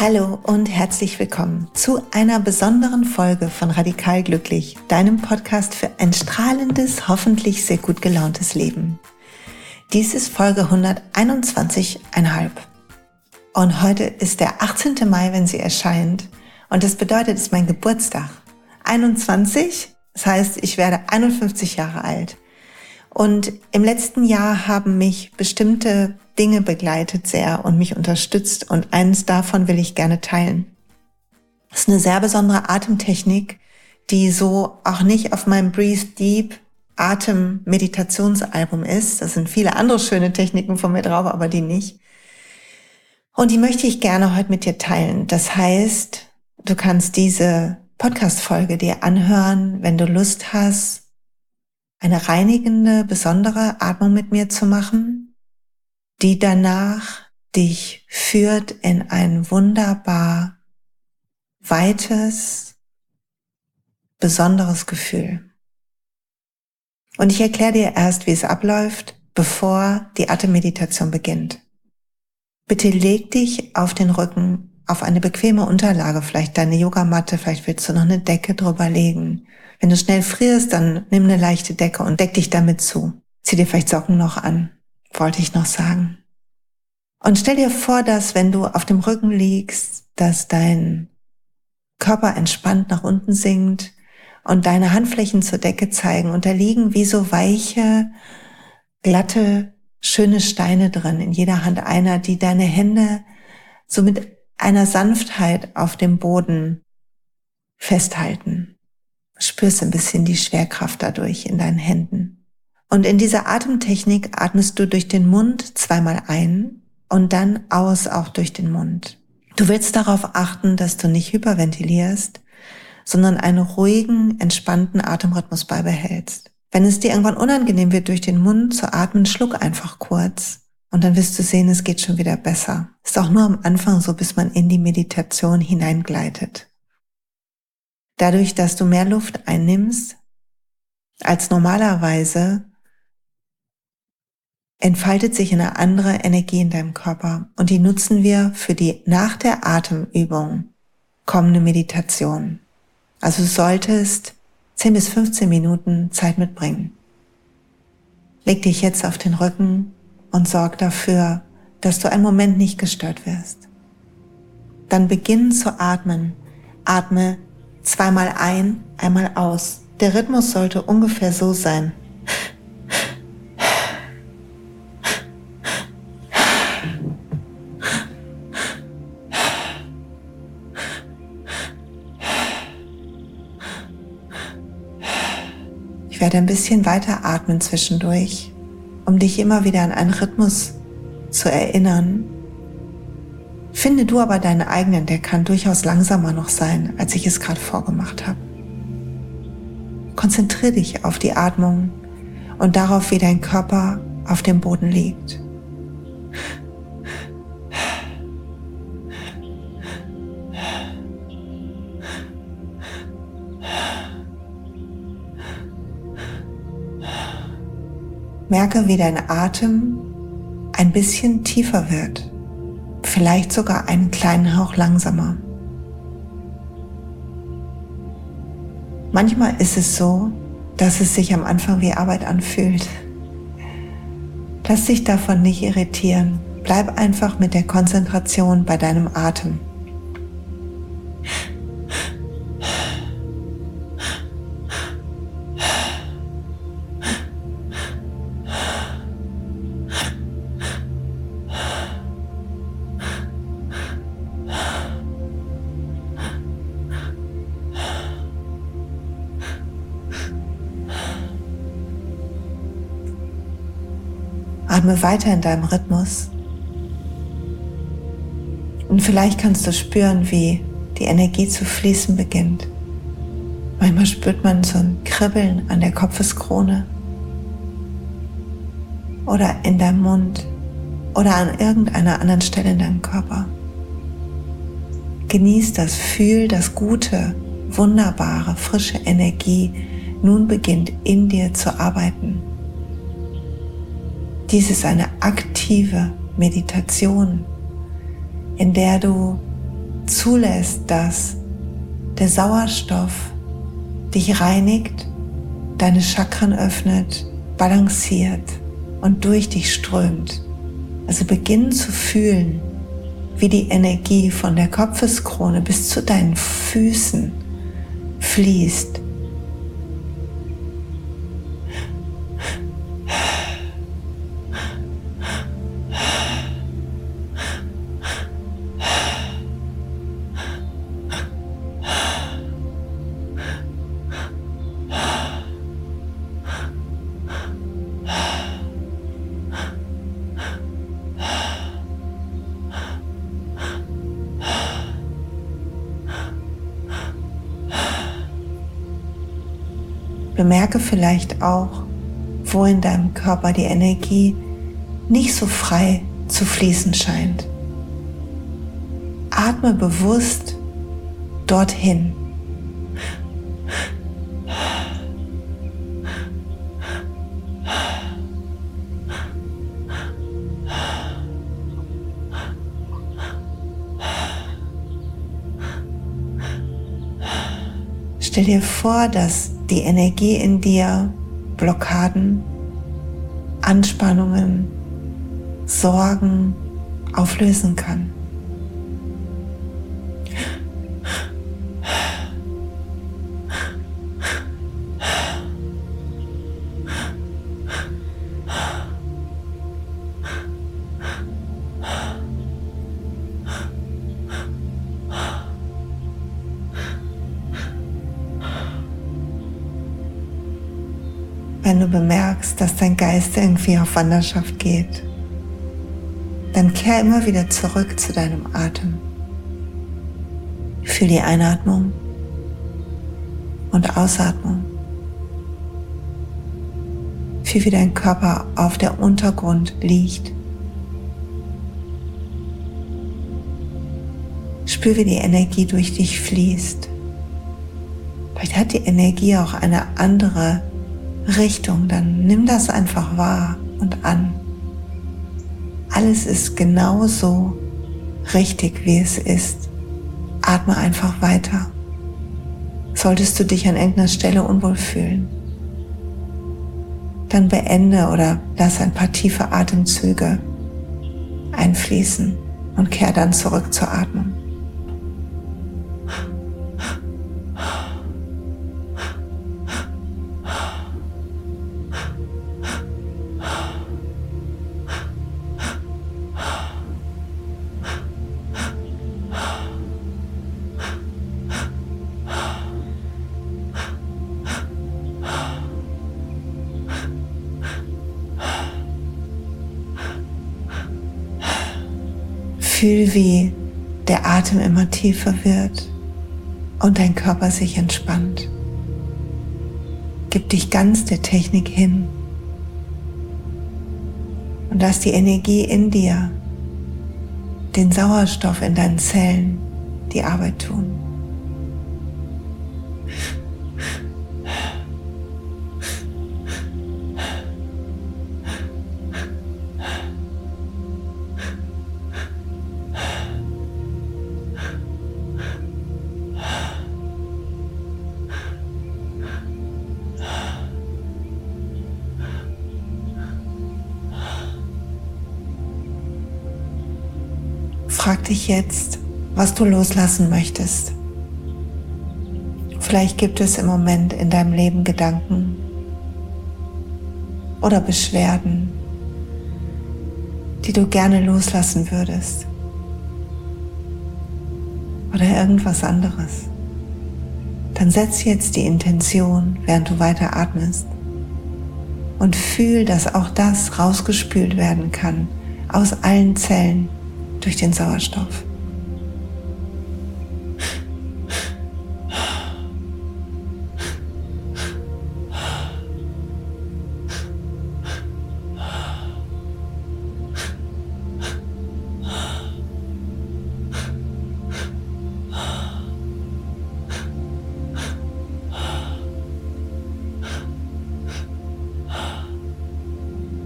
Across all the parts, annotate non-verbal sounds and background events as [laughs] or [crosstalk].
Hallo und herzlich willkommen zu einer besonderen Folge von Radikal Glücklich, deinem Podcast für ein strahlendes, hoffentlich sehr gut gelauntes Leben. Dies ist Folge 121,5. Und heute ist der 18. Mai, wenn sie erscheint. Und das bedeutet, es ist mein Geburtstag. 21, das heißt, ich werde 51 Jahre alt. Und im letzten Jahr haben mich bestimmte Dinge begleitet sehr und mich unterstützt und eines davon will ich gerne teilen. Das ist eine sehr besondere Atemtechnik, die so auch nicht auf meinem Breathe Deep Atem-Meditationsalbum ist. Das sind viele andere schöne Techniken von mir drauf, aber die nicht. Und die möchte ich gerne heute mit dir teilen. Das heißt, du kannst diese Podcast-Folge dir anhören, wenn du Lust hast, eine reinigende, besondere Atmung mit mir zu machen, die danach dich führt in ein wunderbar weites, besonderes Gefühl. Und ich erkläre dir erst, wie es abläuft, bevor die Atemmeditation beginnt. Bitte leg dich auf den Rücken auf eine bequeme Unterlage, vielleicht deine Yogamatte, vielleicht willst du noch eine Decke drüber legen. Wenn du schnell frierst, dann nimm eine leichte Decke und deck dich damit zu. Zieh dir vielleicht Socken noch an, wollte ich noch sagen. Und stell dir vor, dass wenn du auf dem Rücken liegst, dass dein Körper entspannt nach unten sinkt und deine Handflächen zur Decke zeigen und da liegen wie so weiche, glatte, schöne Steine drin, in jeder Hand einer, die deine Hände so mit einer Sanftheit auf dem Boden festhalten. spürst ein bisschen die Schwerkraft dadurch in deinen Händen. Und in dieser Atemtechnik atmest du durch den Mund zweimal ein und dann aus auch durch den Mund. Du willst darauf achten, dass du nicht hyperventilierst, sondern einen ruhigen, entspannten Atemrhythmus beibehältst. Wenn es dir irgendwann unangenehm wird, durch den Mund zu atmen, schluck einfach kurz und dann wirst du sehen, es geht schon wieder besser. Ist auch nur am Anfang so, bis man in die Meditation hineingleitet. Dadurch, dass du mehr Luft einnimmst als normalerweise, entfaltet sich eine andere Energie in deinem Körper und die nutzen wir für die nach der Atemübung kommende Meditation. Also du solltest 10 bis 15 Minuten Zeit mitbringen. Leg dich jetzt auf den Rücken und sorg dafür, dass du einen Moment nicht gestört wirst. Dann beginn zu atmen. Atme zweimal ein, einmal aus. Der Rhythmus sollte ungefähr so sein. Ich werde ein bisschen weiter atmen zwischendurch um dich immer wieder an einen Rhythmus zu erinnern. Finde du aber deinen eigenen, der kann durchaus langsamer noch sein, als ich es gerade vorgemacht habe. Konzentriere dich auf die Atmung und darauf, wie dein Körper auf dem Boden liegt. Merke, wie dein Atem ein bisschen tiefer wird, vielleicht sogar einen kleinen Hauch langsamer. Manchmal ist es so, dass es sich am Anfang wie Arbeit anfühlt. Lass dich davon nicht irritieren. Bleib einfach mit der Konzentration bei deinem Atem. Atme weiter in deinem Rhythmus. Und vielleicht kannst du spüren, wie die Energie zu fließen beginnt. Manchmal spürt man so ein Kribbeln an der Kopfeskrone oder in deinem Mund oder an irgendeiner anderen Stelle in deinem Körper. Genieß das, fühl das gute, wunderbare, frische Energie nun beginnt in dir zu arbeiten. Dies ist eine aktive Meditation, in der du zulässt, dass der Sauerstoff dich reinigt, deine Chakren öffnet, balanciert und durch dich strömt. Also beginn zu fühlen, wie die Energie von der Kopfeskrone bis zu deinen Füßen fließt Bemerke vielleicht auch, wo in deinem Körper die Energie nicht so frei zu fließen scheint. Atme bewusst dorthin. Stell dir vor, dass die Energie in dir Blockaden, Anspannungen, Sorgen auflösen kann. Dass dein Geist irgendwie auf Wanderschaft geht, dann kehr immer wieder zurück zu deinem Atem. Fühl die Einatmung und Ausatmung. Fühl, wie dein Körper auf der Untergrund liegt. Spür, wie die Energie durch dich fließt. Vielleicht hat die Energie auch eine andere Richtung, dann nimm das einfach wahr und an. Alles ist genauso richtig, wie es ist. Atme einfach weiter. Solltest du dich an irgendeiner Stelle unwohl fühlen, dann beende oder lass ein paar tiefe Atemzüge einfließen und kehr dann zurück zur Atmung. Fühl, wie der Atem immer tiefer wird und dein Körper sich entspannt. Gib dich ganz der Technik hin und lass die Energie in dir, den Sauerstoff in deinen Zellen die Arbeit tun. Frag dich jetzt, was du loslassen möchtest. Vielleicht gibt es im Moment in deinem Leben Gedanken oder Beschwerden, die du gerne loslassen würdest. Oder irgendwas anderes. Dann setz jetzt die Intention, während du weiter atmest. Und fühl, dass auch das rausgespült werden kann aus allen Zellen durch den Sauerstoff.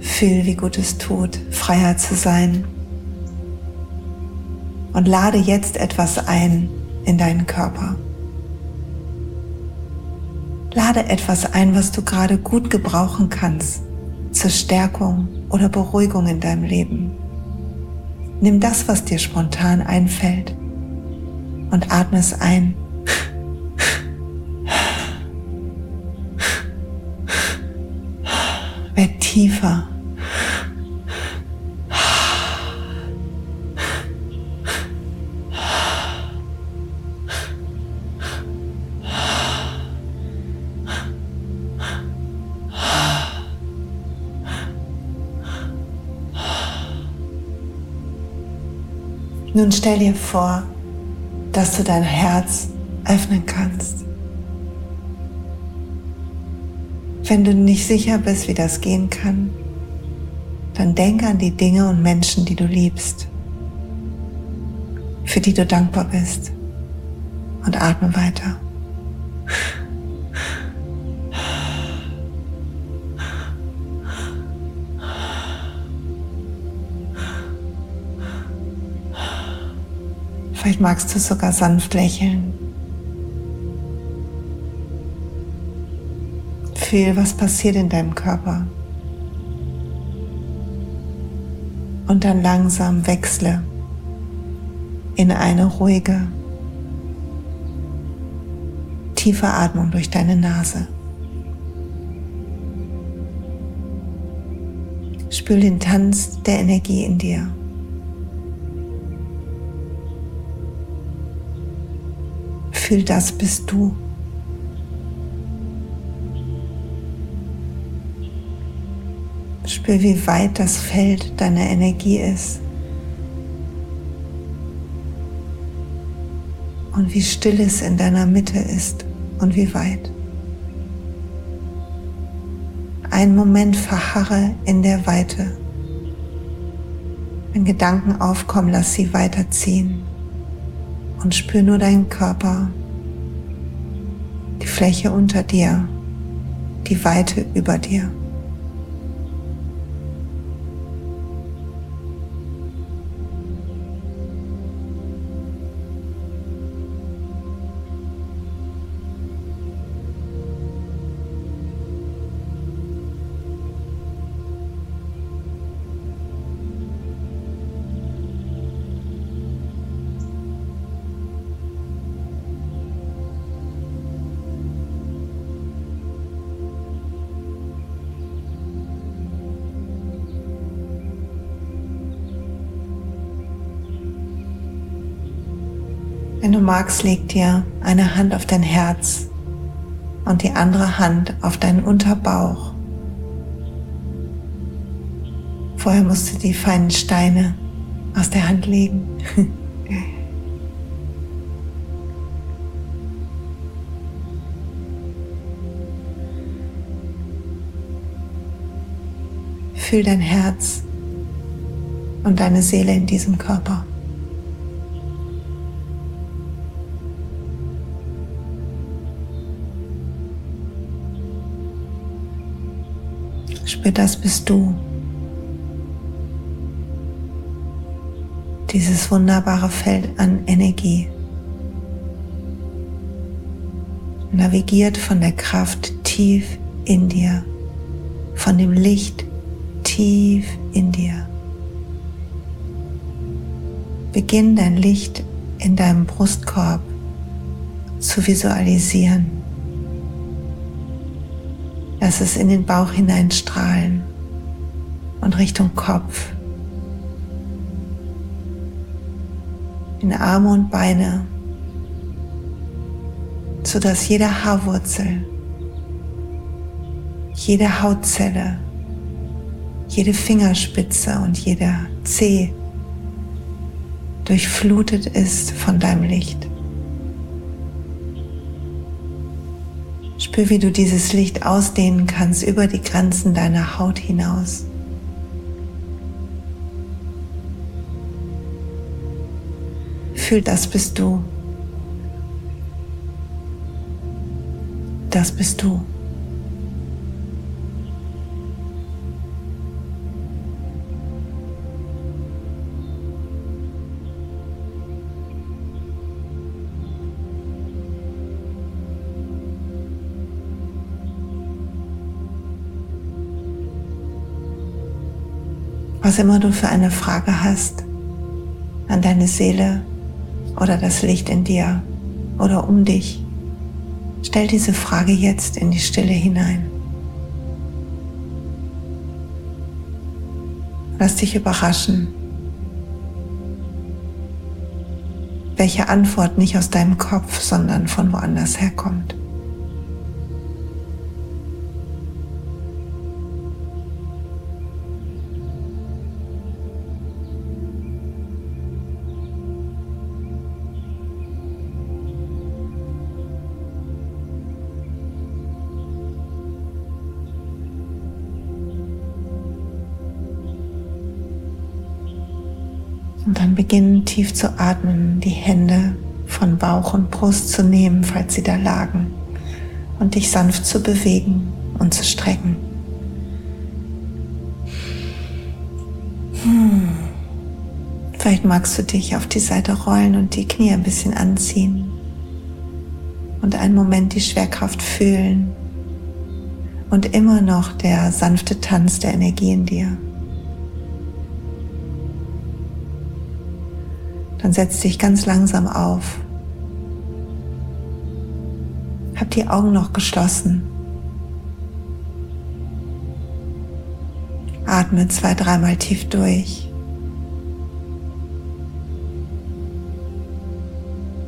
Fühl, wie gut es tut, freier zu sein und lade jetzt etwas ein in deinen Körper. Lade etwas ein, was du gerade gut gebrauchen kannst zur Stärkung oder Beruhigung in deinem Leben. Nimm das, was dir spontan einfällt und atme es ein. Werd tiefer. Nun stell dir vor, dass du dein Herz öffnen kannst. Wenn du nicht sicher bist, wie das gehen kann, dann denke an die Dinge und Menschen, die du liebst, für die du dankbar bist und atme weiter. Vielleicht magst du sogar sanft lächeln. Fühl, was passiert in deinem Körper. Und dann langsam wechsle in eine ruhige, tiefe Atmung durch deine Nase. Spül den Tanz der Energie in dir. Fühl, das bist du. Spür, wie weit das Feld deiner Energie ist. Und wie still es in deiner Mitte ist und wie weit. Einen Moment verharre in der Weite. Wenn Gedanken aufkommen, lass sie weiterziehen und spür nur deinen Körper, die Fläche unter dir, die Weite über dir. Wenn du magst, leg dir eine Hand auf dein Herz und die andere Hand auf deinen Unterbauch. Vorher musst du die feinen Steine aus der Hand legen. [laughs] Fühl dein Herz und deine Seele in diesem Körper. Spür, das bist du. Dieses wunderbare Feld an Energie. Navigiert von der Kraft tief in dir, von dem Licht tief in dir. Beginn dein Licht in deinem Brustkorb zu visualisieren. Lass es in den Bauch hineinstrahlen und Richtung Kopf, in Arme und Beine, sodass jede Haarwurzel, jede Hautzelle, jede Fingerspitze und jeder Zeh durchflutet ist von deinem Licht. Spür, wie du dieses Licht ausdehnen kannst über die Grenzen deiner Haut hinaus. Fühl, das bist du. Das bist du. Was immer du für eine Frage hast an deine Seele oder das Licht in dir oder um dich, stell diese Frage jetzt in die Stille hinein. Lass dich überraschen, welche Antwort nicht aus deinem Kopf, sondern von woanders herkommt. Und dann beginnen tief zu atmen, die Hände von Bauch und Brust zu nehmen, falls sie da lagen, und dich sanft zu bewegen und zu strecken. Hm. Vielleicht magst du dich auf die Seite rollen und die Knie ein bisschen anziehen und einen Moment die Schwerkraft fühlen und immer noch der sanfte Tanz der Energie in dir. Dann setz dich ganz langsam auf. Hab die Augen noch geschlossen. Atme zwei, dreimal tief durch.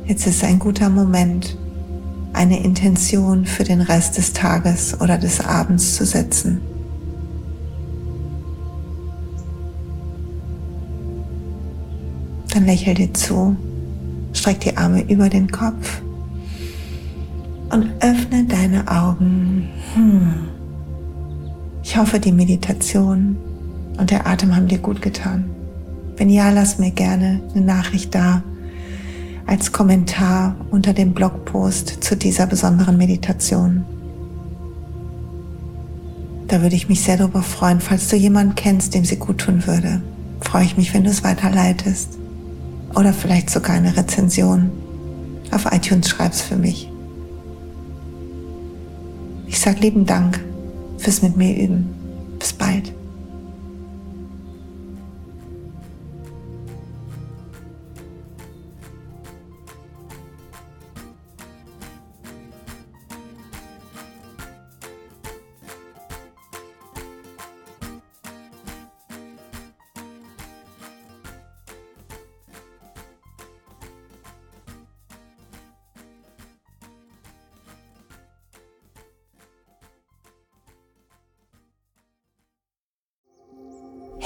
Jetzt ist ein guter Moment, eine Intention für den Rest des Tages oder des Abends zu setzen. Dann lächel dir zu, streck die Arme über den Kopf und öffne deine Augen. Hm. Ich hoffe, die Meditation und der Atem haben dir gut getan. Wenn ja, lass mir gerne eine Nachricht da als Kommentar unter dem Blogpost zu dieser besonderen Meditation. Da würde ich mich sehr darüber freuen, falls du jemanden kennst, dem sie gut tun würde. Freue ich mich, wenn du es weiterleitest oder vielleicht sogar eine Rezension auf iTunes schreibst für mich. Ich sage lieben Dank fürs mit mir üben. Bis bald.